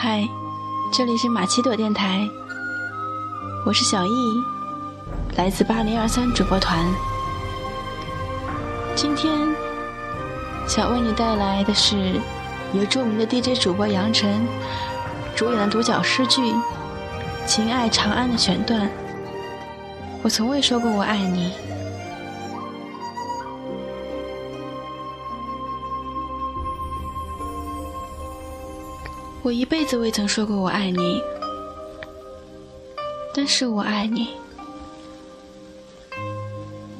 嗨，这里是马奇朵电台，我是小易，来自八零二三主播团。今天想为你带来的是由著名的 DJ 主播杨晨主演的独角诗剧《情爱长安》的选段。我从未说过我爱你。我一辈子未曾说过我爱你，但是我爱你。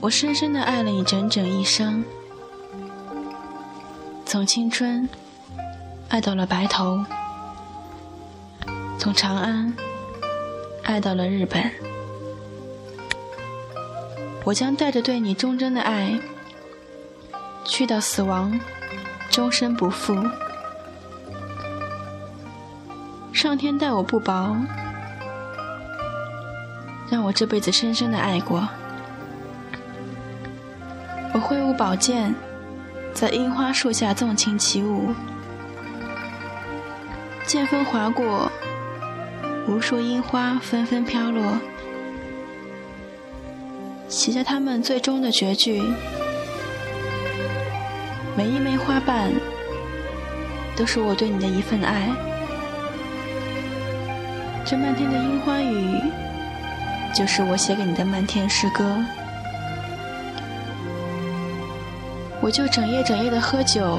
我深深的爱了你整整一生，从青春爱到了白头，从长安爱到了日本。我将带着对你忠贞的爱，去到死亡，终身不负。上天待我不薄，让我这辈子深深的爱过。我挥舞宝剑，在樱花树下纵情起舞，剑锋划过，无数樱花纷纷飘落，写下他们最终的绝句。每一枚花瓣，都是我对你的一份爱。这漫天的樱花雨，就是我写给你的漫天诗歌。我就整夜整夜的喝酒，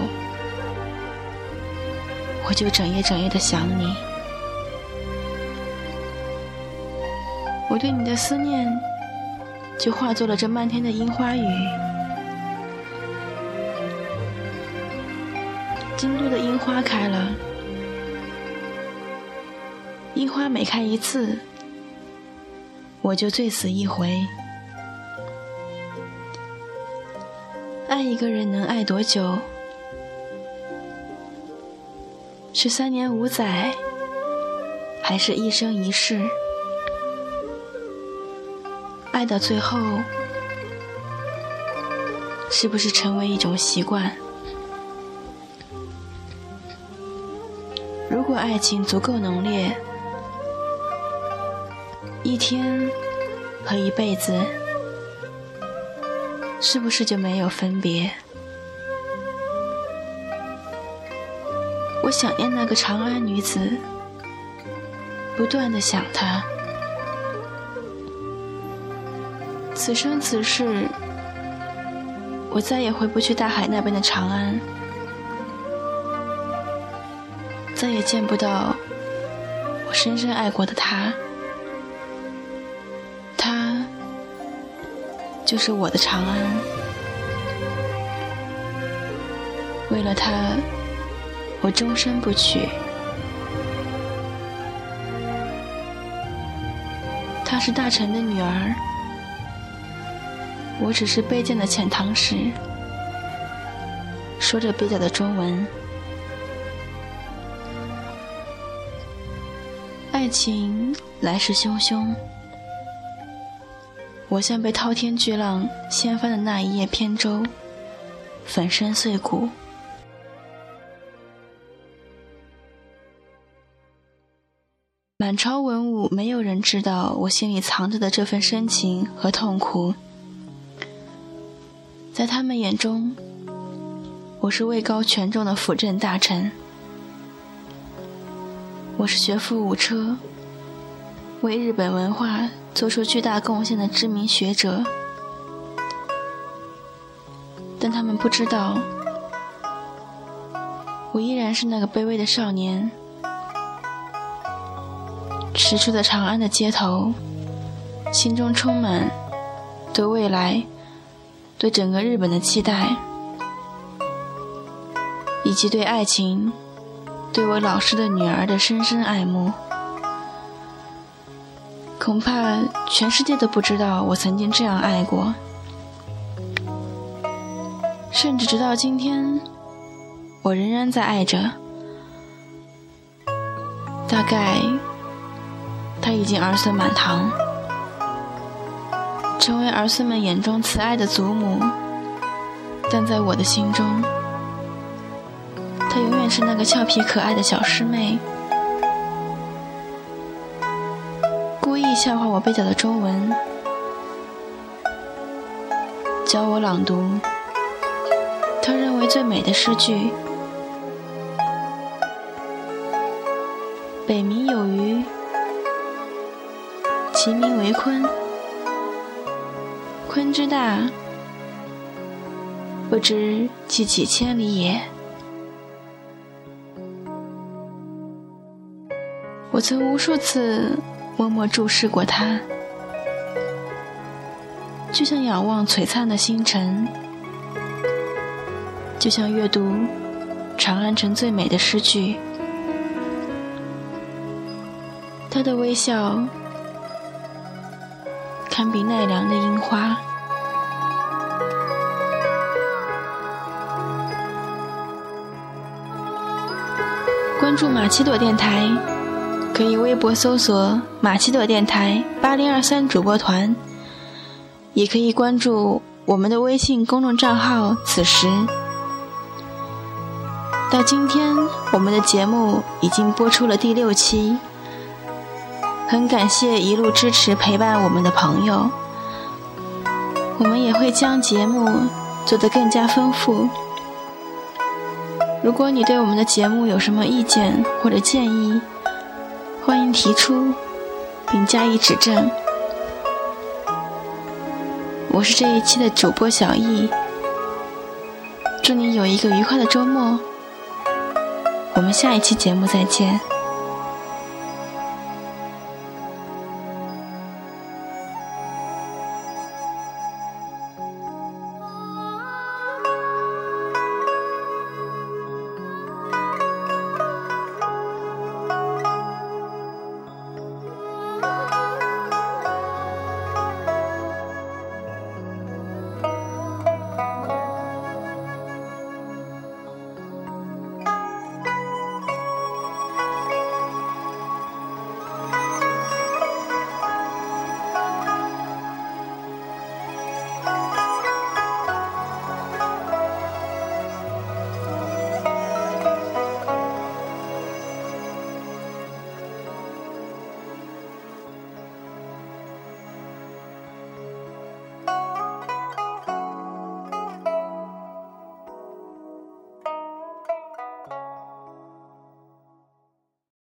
我就整夜整夜的想你。我对你的思念，就化作了这漫天的樱花雨。京都的樱花开了。樱花每开一次，我就醉死一回。爱一个人能爱多久？是三年五载，还是一生一世？爱到最后，是不是成为一种习惯？如果爱情足够浓烈，天和一辈子，是不是就没有分别？我想念那个长安女子，不断的想她。此生此世，我再也回不去大海那边的长安，再也见不到我深深爱过的她。就是我的长安，为了他，我终身不娶。她是大臣的女儿，我只是卑贱的遣唐使，说着蹩脚的中文。爱情来势汹汹。我像被滔天巨浪掀翻的那一叶扁舟，粉身碎骨。满朝文武，没有人知道我心里藏着的这份深情和痛苦。在他们眼中，我是位高权重的辅政大臣，我是学富五车。为日本文化做出巨大贡献的知名学者，但他们不知道，我依然是那个卑微的少年。驶出的长安的街头，心中充满对未来、对整个日本的期待，以及对爱情、对我老师的女儿的深深爱慕。恐怕全世界都不知道我曾经这样爱过，甚至直到今天，我仍然在爱着。大概他已经儿孙满堂，成为儿孙们眼中慈爱的祖母，但在我的心中，她永远是那个俏皮可爱的小师妹。故意笑话我蹩脚的中文，教我朗读他认为最美的诗句。北冥有鱼，其名为鲲。鲲之大，不知其几千里也。我曾无数次默默注视过他，就像仰望璀璨的星辰，就像阅读长安城最美的诗句。他的微笑。堪比奈良的樱花。关注马奇朵电台，可以微博搜索“马奇朵电台八零二三主播团”，也可以关注我们的微信公众账号。此时到今天，我们的节目已经播出了第六期。很感谢一路支持陪伴我们的朋友，我们也会将节目做得更加丰富。如果你对我们的节目有什么意见或者建议，并提出并加以指正。我是这一期的主播小易，祝你有一个愉快的周末。我们下一期节目再见。